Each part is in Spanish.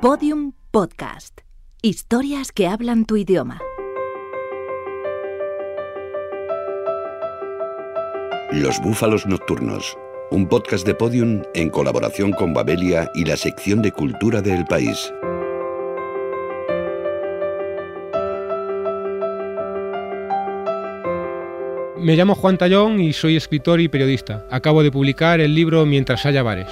Podium Podcast. Historias que hablan tu idioma. Los Búfalos Nocturnos, un podcast de Podium en colaboración con Babelia y la sección de cultura del país. Me llamo Juan Tallón y soy escritor y periodista. Acabo de publicar el libro Mientras haya bares.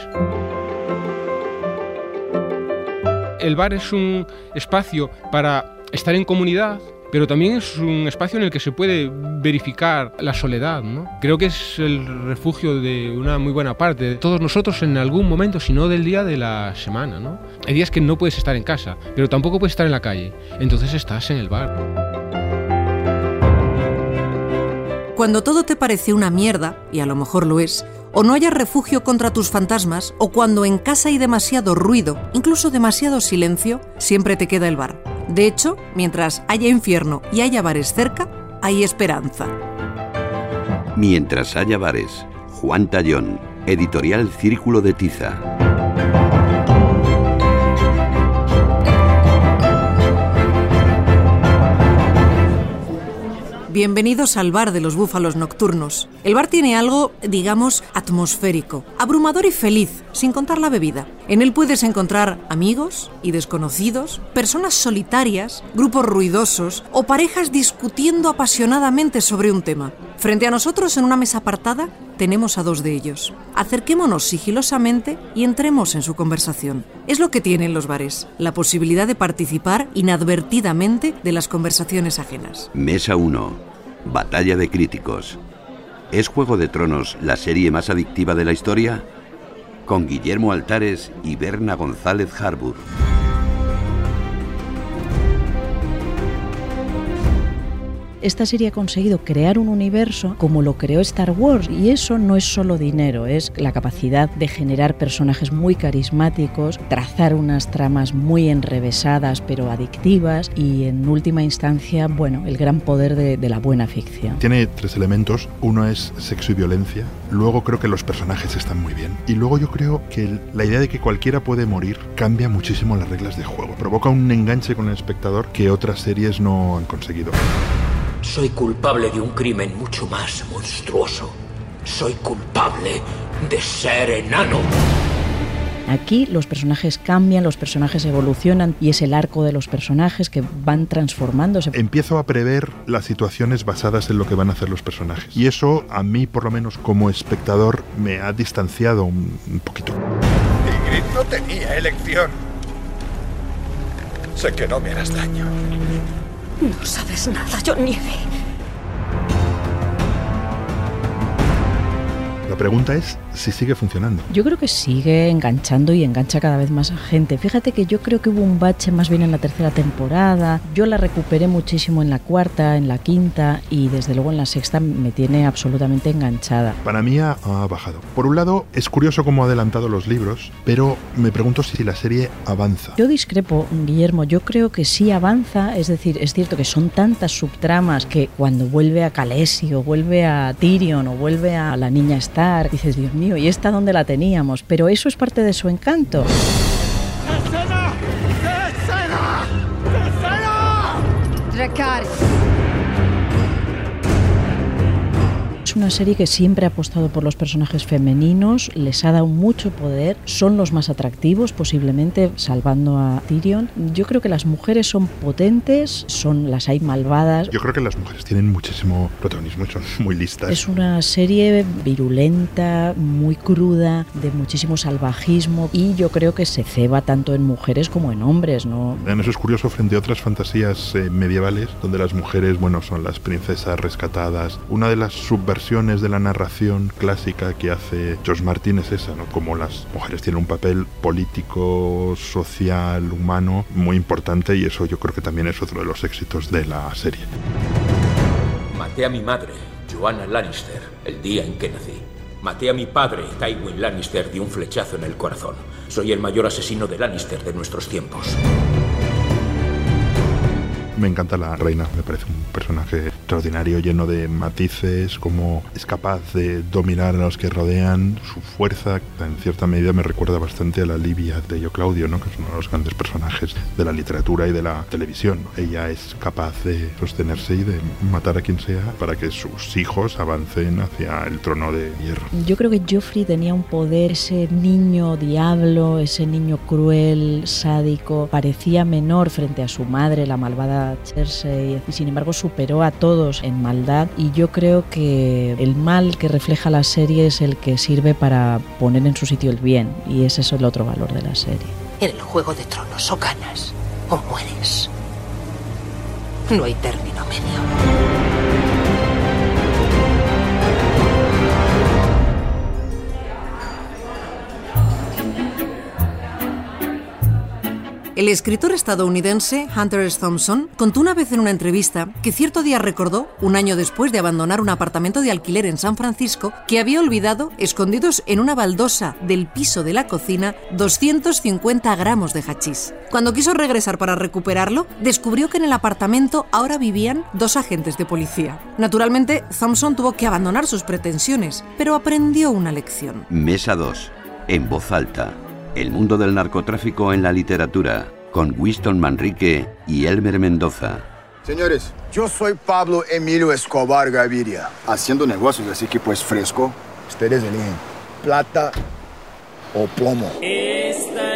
El bar es un espacio para estar en comunidad, pero también es un espacio en el que se puede verificar la soledad. Creo que es el refugio de una muy buena parte de todos nosotros en algún momento, si no del día de la semana. Hay días que no puedes estar en casa, pero tampoco puedes estar en la calle. Entonces estás en el bar. Cuando todo te parece una mierda, y a lo mejor lo es, o no haya refugio contra tus fantasmas, o cuando en casa hay demasiado ruido, incluso demasiado silencio, siempre te queda el bar. De hecho, mientras haya infierno y haya bares cerca, hay esperanza. Mientras haya bares, Juan Tallón, editorial Círculo de Tiza. Bienvenidos al bar de los búfalos nocturnos. El bar tiene algo, digamos, atmosférico, abrumador y feliz, sin contar la bebida. En él puedes encontrar amigos y desconocidos, personas solitarias, grupos ruidosos o parejas discutiendo apasionadamente sobre un tema. Frente a nosotros, en una mesa apartada, tenemos a dos de ellos. Acerquémonos sigilosamente y entremos en su conversación. Es lo que tienen los bares, la posibilidad de participar inadvertidamente de las conversaciones ajenas. Mesa 1. Batalla de críticos. ¿Es Juego de Tronos la serie más adictiva de la historia? Con Guillermo Altares y Berna González Harbour. Esta serie ha conseguido crear un universo como lo creó Star Wars y eso no es solo dinero, es la capacidad de generar personajes muy carismáticos, trazar unas tramas muy enrevesadas pero adictivas y en última instancia, bueno, el gran poder de, de la buena ficción. Tiene tres elementos, uno es sexo y violencia, luego creo que los personajes están muy bien y luego yo creo que la idea de que cualquiera puede morir cambia muchísimo las reglas de juego, provoca un enganche con el espectador que otras series no han conseguido. Soy culpable de un crimen mucho más monstruoso. Soy culpable de ser enano. Aquí los personajes cambian, los personajes evolucionan y es el arco de los personajes que van transformándose. Empiezo a prever las situaciones basadas en lo que van a hacer los personajes. Y eso a mí, por lo menos como espectador, me ha distanciado un, un poquito. Ygritte no tenía elección. Sé que no me harás daño. No sabes nada, John Nieve. La pregunta es si sigue funcionando. Yo creo que sigue enganchando y engancha cada vez más a gente. Fíjate que yo creo que hubo un bache más bien en la tercera temporada. Yo la recuperé muchísimo en la cuarta, en la quinta y desde luego en la sexta me tiene absolutamente enganchada. Para mí ha, ha bajado. Por un lado, es curioso cómo ha adelantado los libros, pero me pregunto si la serie avanza. Yo discrepo, Guillermo. Yo creo que sí avanza. Es decir, es cierto que son tantas subtramas que cuando vuelve a Khaleesi o vuelve a Tyrion o vuelve a la niña Stark, dices, Dios mío, ¿y esta dónde la teníamos? Pero eso es parte de su encanto. Es una serie que siempre ha apostado por los personajes femeninos, les ha dado mucho poder, son los más atractivos posiblemente, salvando a Tyrion. Yo creo que las mujeres son potentes, son las hay malvadas. Yo creo que las mujeres tienen muchísimo protagonismo y son muy listas. Es una serie virulenta, muy cruda, de muchísimo salvajismo y yo creo que se ceba tanto en mujeres como en hombres, ¿no? Eso es curioso frente a otras fantasías eh, medievales donde las mujeres, bueno, son las princesas rescatadas. Una de las subversiones de la narración clásica que hace George Martin es esa, ¿no? Como las mujeres tienen un papel político, social, humano muy importante y eso yo creo que también es otro de los éxitos de la serie. Maté a mi madre, Joanna Lannister, el día en que nací. Maté a mi padre, Tywin Lannister, de un flechazo en el corazón. Soy el mayor asesino de Lannister de nuestros tiempos. Me encanta la reina, me parece un personaje extraordinario, lleno de matices, cómo es capaz de dominar a los que rodean, su fuerza, en cierta medida me recuerda bastante a la Livia de Yo Claudio, ¿no? que es uno de los grandes personajes de la literatura y de la televisión. Ella es capaz de sostenerse y de matar a quien sea para que sus hijos avancen hacia el trono de hierro. Yo creo que Joffrey tenía un poder, ese niño diablo, ese niño cruel, sádico, parecía menor frente a su madre, la malvada Cersei, y sin embargo superó a todos en maldad y yo creo que el mal que refleja la serie es el que sirve para poner en su sitio el bien y ese es el otro valor de la serie. En el Juego de Tronos o ganas o mueres. No hay término medio. El escritor estadounidense Hunter S. Thompson contó una vez en una entrevista que cierto día recordó, un año después de abandonar un apartamento de alquiler en San Francisco, que había olvidado, escondidos en una baldosa del piso de la cocina, 250 gramos de hachís. Cuando quiso regresar para recuperarlo, descubrió que en el apartamento ahora vivían dos agentes de policía. Naturalmente, Thompson tuvo que abandonar sus pretensiones, pero aprendió una lección. Mesa 2. En voz alta. El mundo del narcotráfico en la literatura, con Winston Manrique y Elmer Mendoza. Señores, yo soy Pablo Emilio Escobar Gaviria, haciendo negocios, así que pues fresco. Ustedes eligen plata o plomo. Esta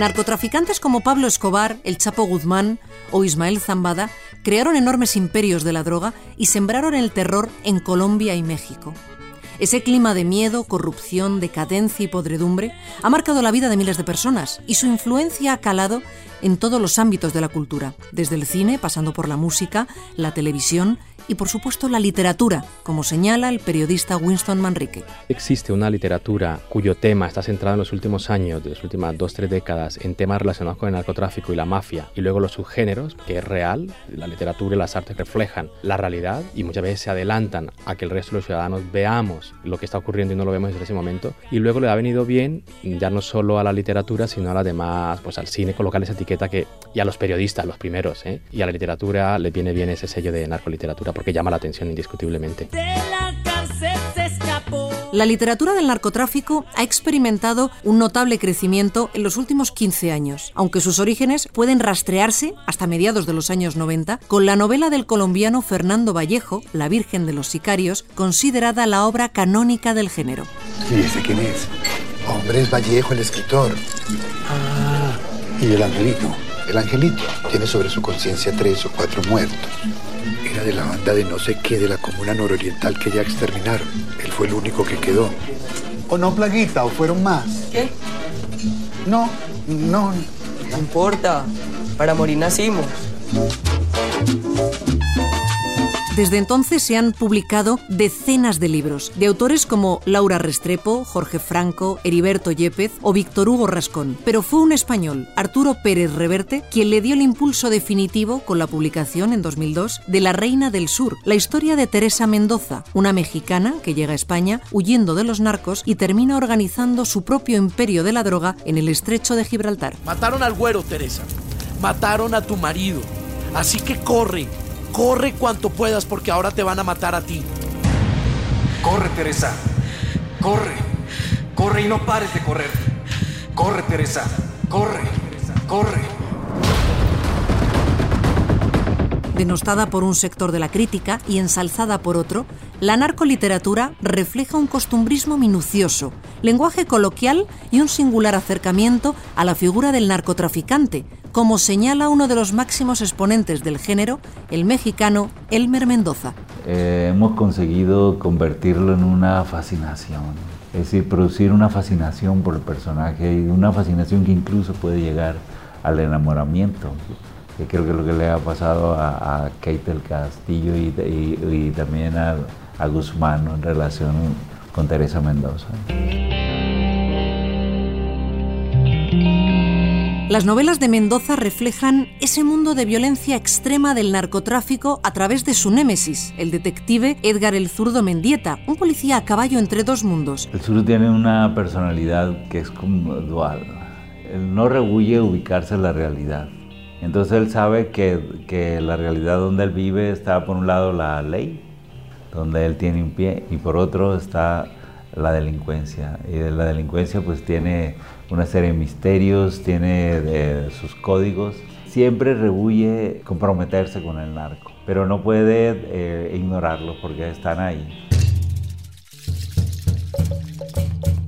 Narcotraficantes como Pablo Escobar, el Chapo Guzmán, o Ismael Zambada crearon enormes imperios de la droga y sembraron el terror en Colombia y México. Ese clima de miedo, corrupción, decadencia y podredumbre ha marcado la vida de miles de personas y su influencia ha calado en todos los ámbitos de la cultura, desde el cine, pasando por la música, la televisión y por supuesto la literatura, como señala el periodista Winston Manrique. Existe una literatura cuyo tema está centrado en los últimos años, de las últimas dos, tres décadas, en temas relacionados con el narcotráfico y la mafia, y luego los subgéneros, que es real, la literatura y las artes reflejan la realidad y muchas veces se adelantan a que el resto de los ciudadanos veamos lo que está ocurriendo y no lo vemos desde ese momento, y luego le ha venido bien ya no solo a la literatura, sino a las demás, pues al cine, colocar esa etiqueta que, y a los periodistas, los primeros, ¿eh? y a la literatura le viene bien ese sello de narcoliteratura porque llama la atención indiscutiblemente. La literatura del narcotráfico ha experimentado un notable crecimiento en los últimos 15 años, aunque sus orígenes pueden rastrearse hasta mediados de los años 90 con la novela del colombiano Fernando Vallejo, La Virgen de los Sicarios, considerada la obra canónica del género. ¿Y ese quién es? Hombre, es Vallejo, el escritor. Ah, y el angelito. El angelito tiene sobre su conciencia tres o cuatro muertos. Era de la banda de no sé qué de la comuna nororiental que ya exterminaron. Él fue el único que quedó. ¿O no, Plaguita? ¿O fueron más? ¿Qué? No, no. No importa. Para morir nacimos. Desde entonces se han publicado decenas de libros de autores como Laura Restrepo, Jorge Franco, Heriberto Yepez o Víctor Hugo Rascón. Pero fue un español, Arturo Pérez Reverte, quien le dio el impulso definitivo con la publicación en 2002 de La Reina del Sur, la historia de Teresa Mendoza, una mexicana que llega a España huyendo de los narcos y termina organizando su propio imperio de la droga en el estrecho de Gibraltar. Mataron al güero, Teresa. Mataron a tu marido. Así que corre, Corre cuanto puedas porque ahora te van a matar a ti. Corre, Teresa. Corre. Corre y no pares de correr. Corre, Teresa. Corre. Corre. Denostada por un sector de la crítica y ensalzada por otro, la narcoliteratura refleja un costumbrismo minucioso, lenguaje coloquial y un singular acercamiento a la figura del narcotraficante, como señala uno de los máximos exponentes del género, el mexicano Elmer Mendoza. Eh, hemos conseguido convertirlo en una fascinación, es decir, producir una fascinación por el personaje y una fascinación que incluso puede llegar al enamoramiento, que creo que es lo que le ha pasado a, Kate del Castillo y, también a, a Guzmán en relación con Teresa Mendoza. Las novelas de Mendoza reflejan ese mundo de violencia extrema del narcotráfico a través de su némesis, el detective Edgar el Zurdo Mendieta, un policía a caballo entre dos mundos. El Zurdo tiene una personalidad que es como dual. Él no rehuye ubicarse en la realidad. Entonces él sabe que, que la realidad donde él vive está por un lado la ley, donde él tiene un pie, y por otro está la delincuencia. Y la delincuencia pues tiene una serie de misterios, tiene sus códigos. Siempre rehuye comprometerse con el narco, pero no puede eh, ignorarlo porque están ahí.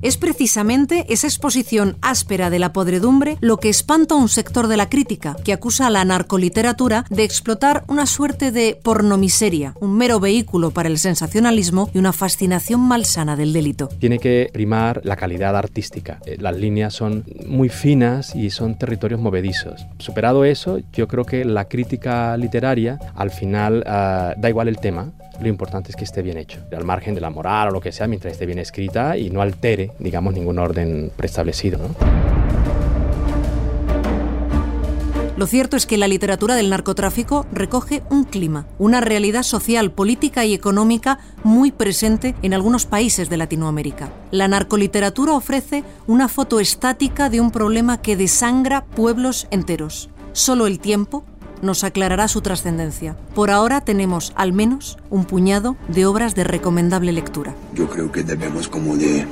Es precisamente esa exposición áspera de la podredumbre lo que espanta a un sector de la crítica, que acusa a la narcoliteratura de explotar una suerte de pornomiseria, un mero vehículo para el sensacionalismo y una fascinación malsana del delito. Tiene que primar la calidad artística. Eh, las líneas son muy finas y son territorios movedizos. Superado eso, yo creo que la crítica literaria al final uh, da igual el tema, lo importante es que esté bien hecho, al margen de la moral o lo que sea, mientras esté bien escrita y no altere, digamos, ningún orden preestablecido. ¿no? Lo cierto es que la literatura del narcotráfico recoge un clima, una realidad social, política y económica muy presente en algunos países de Latinoamérica. La narcoliteratura ofrece una foto estática de un problema que desangra pueblos enteros. Solo el tiempo nos aclarará su trascendencia. Por ahora tenemos al menos un puñado de obras de recomendable lectura. Yo creo que debemos como de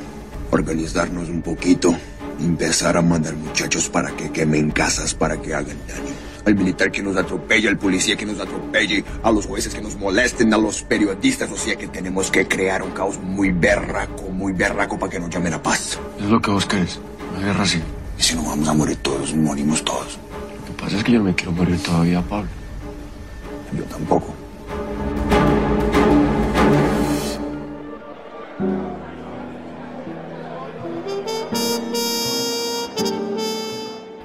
organizarnos un poquito, empezar a mandar muchachos para que quemen casas, para que hagan daño. Al militar que nos atropelle, al policía que nos atropelle, a los jueces que nos molesten, a los periodistas, o sea que tenemos que crear un caos muy berraco, muy berraco para que nos llamen a paz. Es lo que vos querés, una guerra así. Y si no vamos a morir todos, morimos todos. Lo que pasa es que yo no me quiero morir todavía, Pablo. Yo tampoco.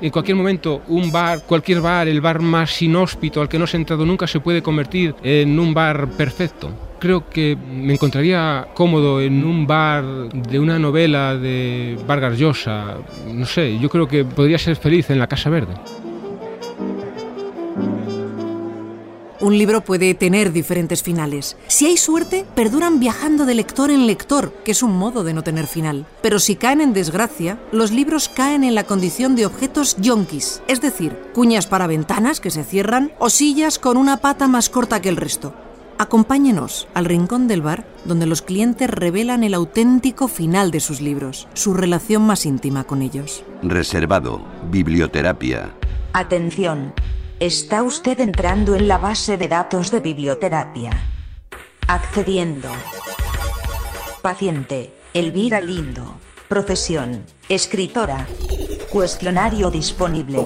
en cualquier momento un bar, cualquier bar, el bar más inhóspito al que no has entrado nunca se puede convertir en un bar perfecto. Creo que me encontraría cómodo en un bar de una novela de Vargas Llosa. No sé, yo creo que podría ser feliz en la Casa Verde. Un libro puede tener diferentes finales. Si hay suerte, perduran viajando de lector en lector, que es un modo de no tener final. Pero si caen en desgracia, los libros caen en la condición de objetos yonkis, es decir, cuñas para ventanas que se cierran o sillas con una pata más corta que el resto. Acompáñenos al rincón del bar donde los clientes revelan el auténtico final de sus libros, su relación más íntima con ellos. Reservado, biblioterapia. Atención. Está usted entrando en la base de datos de biblioterapia. Accediendo. Paciente, Elvira Lindo. Profesión, escritora. Cuestionario disponible.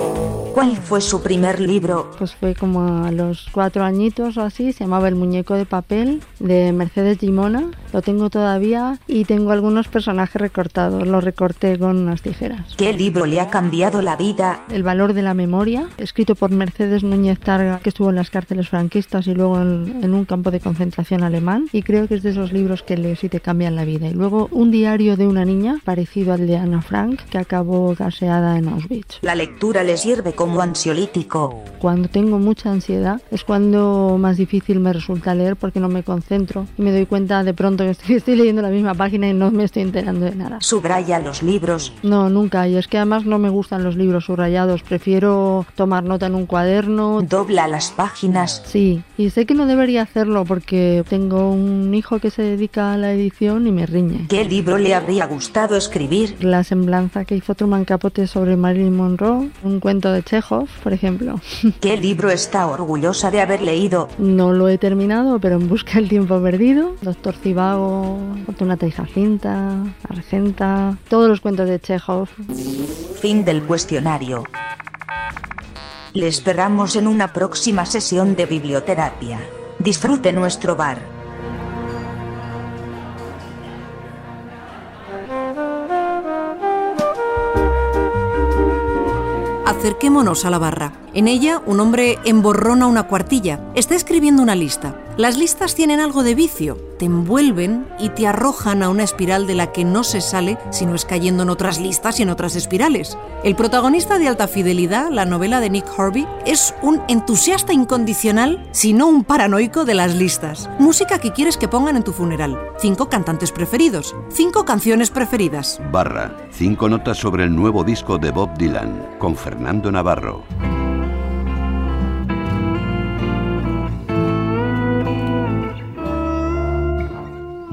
¿Cuál fue su primer libro? Pues fue como a los cuatro añitos o así, se llamaba El muñeco de papel de Mercedes Gimona. Lo tengo todavía y tengo algunos personajes recortados, los recorté con unas tijeras. ¿Qué libro le ha cambiado la vida? El valor de la memoria, escrito por Mercedes Núñez Targa, que estuvo en las cárceles franquistas y luego en, en un campo de concentración alemán. Y creo que es de esos libros que lees y te cambian la vida. Y luego un diario de una niña, parecido al de Ana Frank, que acabó gaseada en Auschwitz. La lectura le sirve como ansiolítico. Cuando tengo mucha ansiedad es cuando más difícil me resulta leer porque no me concentro y me doy cuenta de pronto que estoy, estoy leyendo la misma página y no me estoy enterando de nada. ¿Subraya los libros? No, nunca. Y es que además no me gustan los libros subrayados. Prefiero tomar nota en un cuaderno. ¿Dobla las páginas? Sí. Y sé que no debería hacerlo porque tengo un hijo que se dedica a la edición y me riñe. ¿Qué libro le habría gustado escribir? La semblanza que hizo Truman Capote sobre Marilyn Monroe, un cuento de Chekhov, por ejemplo. ¿Qué libro está orgullosa de haber leído? No lo he terminado, pero en busca del tiempo perdido, Doctor Cibago, Fortunata y Jacinta, Argenta, todos los cuentos de Chekhov. Fin del cuestionario. Le esperamos en una próxima sesión de biblioterapia. Disfrute nuestro bar. Acerquémonos a la barra. En ella, un hombre emborrona una cuartilla. Está escribiendo una lista. Las listas tienen algo de vicio, te envuelven y te arrojan a una espiral de la que no se sale si no es cayendo en otras listas y en otras espirales. El protagonista de Alta Fidelidad, la novela de Nick Horby, es un entusiasta incondicional, si no un paranoico de las listas. Música que quieres que pongan en tu funeral. Cinco cantantes preferidos. Cinco canciones preferidas. Barra. Cinco notas sobre el nuevo disco de Bob Dylan, con Fernando Navarro.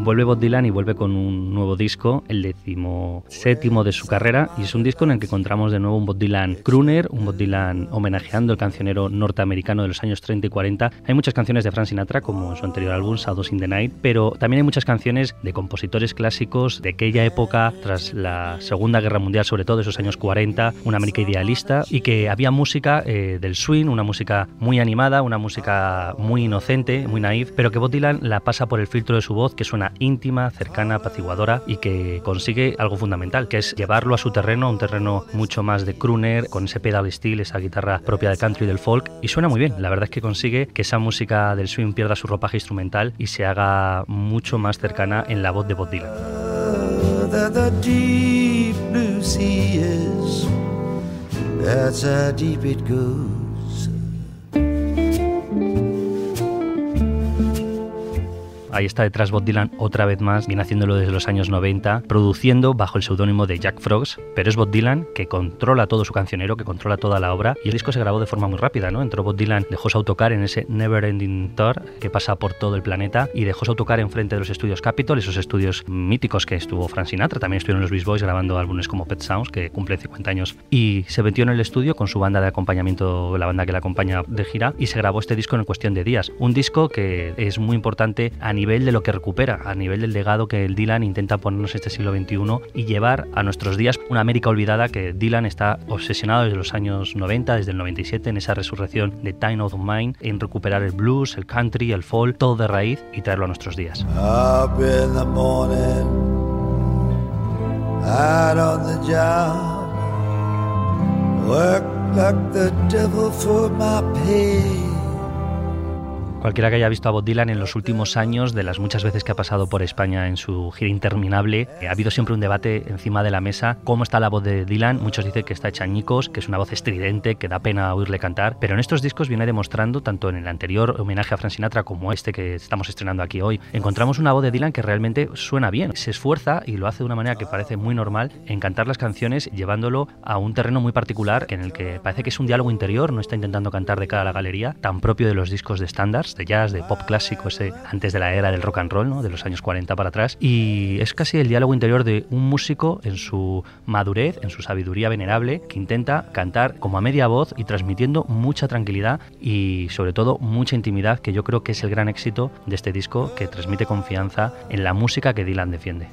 Vuelve Bob Dylan y vuelve con un nuevo disco, el decimoséptimo de su carrera, y es un disco en el que encontramos de nuevo un Bob Dylan crooner, un Bob Dylan homenajeando al cancionero norteamericano de los años 30 y 40. Hay muchas canciones de Frank Sinatra, como su anterior álbum, Shadows in the Night, pero también hay muchas canciones de compositores clásicos de aquella época, tras la Segunda Guerra Mundial, sobre todo esos años 40, una América idealista, y que había música eh, del swing, una música muy animada, una música muy inocente, muy naif, pero que Bob Dylan la pasa por el filtro de su voz, que suena íntima, cercana, apaciguadora y que consigue algo fundamental, que es llevarlo a su terreno, un terreno mucho más de crooner, con ese pedal steel, esa guitarra propia del country y del folk, y suena muy bien. La verdad es que consigue que esa música del swing pierda su ropaje instrumental y se haga mucho más cercana en la voz de Bob Dylan. Ahí está detrás Bob Dylan otra vez más, viene haciéndolo desde los años 90, produciendo bajo el seudónimo de Jack Frogs, pero es Bob Dylan que controla todo su cancionero, que controla toda la obra, y el disco se grabó de forma muy rápida, ¿no? Entró Bob Dylan, dejó su autocar en ese Never Ending Tour que pasa por todo el planeta, y dejó su autocar enfrente de los estudios Capitol, esos estudios míticos que estuvo Frank Sinatra, también estuvieron los Beast Boys grabando álbumes como Pet Sounds, que cumplen 50 años, y se metió en el estudio con su banda de acompañamiento, la banda que la acompaña de gira, y se grabó este disco en cuestión de días. Un disco que es muy importante a nivel de lo que recupera, a nivel del legado que el Dylan intenta ponernos este siglo XXI y llevar a nuestros días una América olvidada que Dylan está obsesionado desde los años 90, desde el 97, en esa resurrección de Time of Mind, en recuperar el blues, el country, el folk, todo de raíz y traerlo a nuestros días. Cualquiera que haya visto a Bob Dylan en los últimos años, de las muchas veces que ha pasado por España en su gira interminable, eh, ha habido siempre un debate encima de la mesa. ¿Cómo está la voz de Dylan? Muchos dicen que está hecha añicos, que es una voz estridente, que da pena oírle cantar, pero en estos discos viene demostrando, tanto en el anterior homenaje a Frank Sinatra como este que estamos estrenando aquí hoy, encontramos una voz de Dylan que realmente suena bien, se esfuerza y lo hace de una manera que parece muy normal en cantar las canciones llevándolo a un terreno muy particular en el que parece que es un diálogo interior, no está intentando cantar de cara a la galería, tan propio de los discos de estándares de jazz, de pop clásico, ese antes de la era del rock and roll, de los años 40 para atrás. Y es casi el diálogo interior de un músico en su madurez, en su sabiduría venerable, que intenta cantar como a media voz y transmitiendo mucha tranquilidad y sobre todo mucha intimidad, que yo creo que es el gran éxito de este disco, que transmite confianza en la música que Dylan defiende.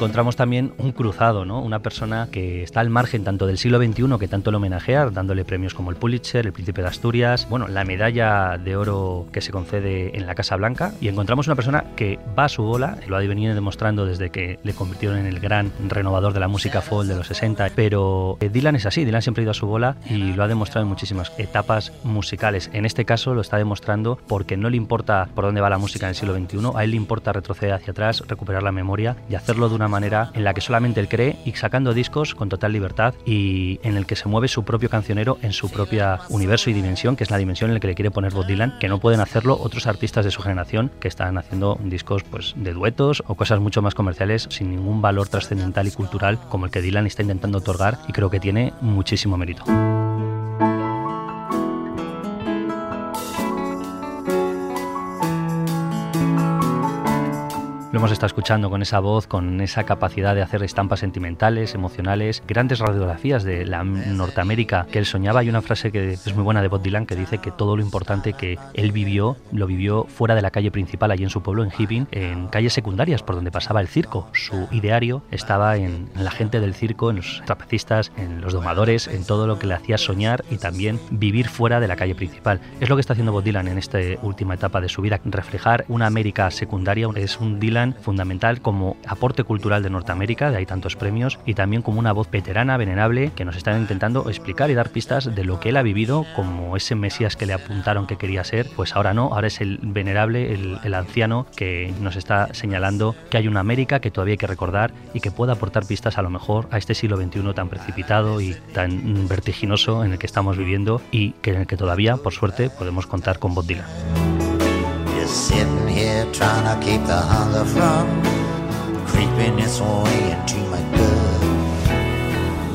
Encontramos también un cruzado, ¿no? una persona que está al margen tanto del siglo XXI, que tanto lo homenajea, dándole premios como el Pulitzer, el Príncipe de Asturias, bueno, la medalla de oro que se concede en la Casa Blanca, y encontramos una persona que va a su bola, lo ha venido demostrando desde que le convirtieron en el gran renovador de la música folk de los 60, pero eh, Dylan es así, Dylan siempre ha ido a su bola y lo ha demostrado en muchísimas etapas musicales. En este caso lo está demostrando porque no le importa por dónde va la música en el siglo XXI, a él le importa retroceder hacia atrás, recuperar la memoria y hacerlo de una manera en la que solamente él cree y sacando discos con total libertad y en el que se mueve su propio cancionero en su propia universo y dimensión, que es la dimensión en la que le quiere poner Bob Dylan, que no pueden hacerlo otros artistas de su generación que están haciendo discos pues de duetos o cosas mucho más comerciales sin ningún valor trascendental y cultural como el que Dylan está intentando otorgar y creo que tiene muchísimo mérito. Hemos estado escuchando con esa voz, con esa capacidad de hacer estampas sentimentales, emocionales, grandes radiografías de la Norteamérica que él soñaba. Hay una frase que es muy buena de Bob Dylan que dice que todo lo importante que él vivió, lo vivió fuera de la calle principal, allí en su pueblo, en Hibbing, en calles secundarias por donde pasaba el circo. Su ideario estaba en, la gente del circo, en los trapecistas, en los domadores, en todo lo que le hacía soñar y también vivir fuera de la calle principal. Es lo que está haciendo Bob Dylan en esta última etapa de su vida, reflejar una América secundaria. Es un Dylan fundamental como aporte cultural de Norteamérica, de ahí tantos premios, y también como una voz veterana, venerable, que nos está intentando explicar y dar pistas de lo que él ha vivido como ese Mesías que le apuntaron que quería ser, pues ahora no, ahora es el venerable, el, el anciano que nos está señalando que hay una América que todavía hay que recordar y que pueda aportar pistas a lo mejor a este siglo XXI tan precipitado y tan vertiginoso en el que estamos viviendo y que en el que todavía, por suerte, podemos contar con Bob Dylan. Sitting here trying to keep the hunger from creeping its way into my gut.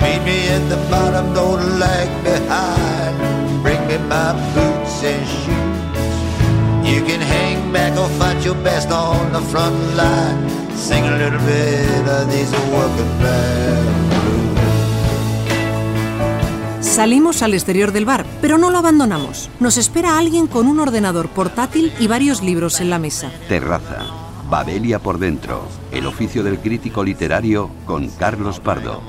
Meet me at the bottom, don't lag behind. Bring me my boots and shoes. You can hang back or fight your best on the front line. Sing a little bit of these working blues. Salimos al exterior del bar, pero no lo abandonamos. Nos espera alguien con un ordenador portátil y varios libros en la mesa. Terraza. Babelia por dentro. El oficio del crítico literario con Carlos Pardo.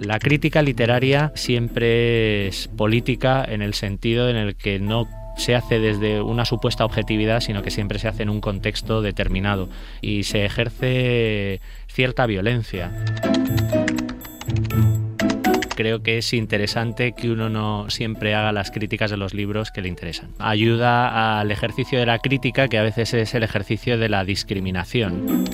La crítica literaria siempre es política en el sentido en el que no se hace desde una supuesta objetividad, sino que siempre se hace en un contexto determinado y se ejerce cierta violencia. Creo que es interesante que uno no siempre haga las críticas de los libros que le interesan. Ayuda al ejercicio de la crítica, que a veces es el ejercicio de la discriminación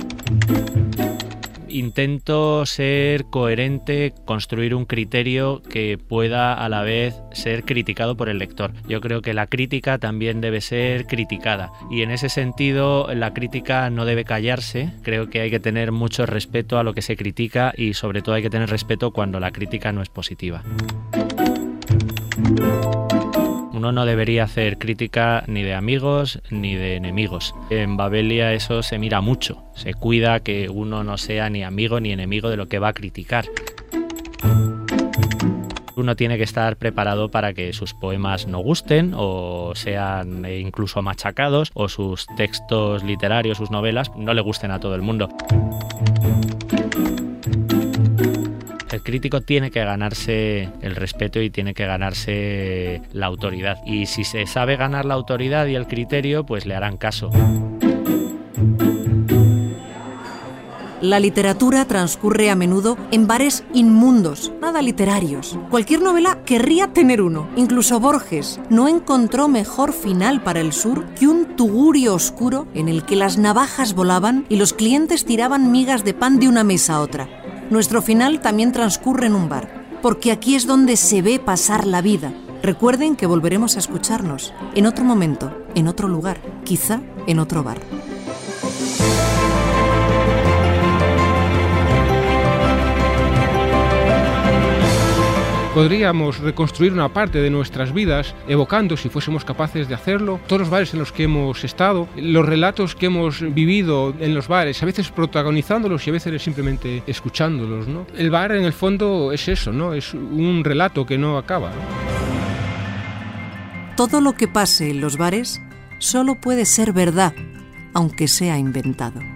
intento ser coherente, construir un criterio que pueda a la vez ser criticado por el lector. Yo creo que la crítica también debe ser criticada y en ese sentido la crítica no debe callarse. Creo que hay que tener mucho respeto a lo que se critica y sobre todo hay que tener respeto cuando la crítica no es positiva. Uno no debería hacer crítica ni de amigos ni de enemigos. En Babelia eso se mira mucho. Se cuida que uno no sea ni amigo ni enemigo de lo que va a criticar. Uno tiene que estar preparado para que sus poemas no gusten o sean incluso machacados o sus textos literarios, sus novelas, no le gusten a todo el mundo. El crítico tiene que ganarse el respeto y tiene que ganarse la autoridad. Y si se sabe ganar la autoridad y el criterio, pues le harán caso. La literatura transcurre a menudo en bares inmundos, nada literarios. Cualquier novela querría tener uno. Incluso Borges no encontró mejor final para el sur que un tugurio oscuro en el que las navajas volaban y los clientes tiraban migas de pan de una mesa a otra. Nuestro final también transcurre en un bar, porque aquí es donde se ve pasar la vida. Recuerden que volveremos a escucharnos en otro momento, en otro lugar, quizá en otro bar. Podríamos reconstruir una parte de nuestras vidas evocando, si fuésemos capaces de hacerlo, todos los bares en los que hemos estado, los relatos que hemos vivido en los bares, a veces protagonizándolos y a veces simplemente escuchándolos. ¿no? El bar en el fondo es eso, ¿no? es un relato que no acaba. Todo lo que pase en los bares solo puede ser verdad, aunque sea inventado.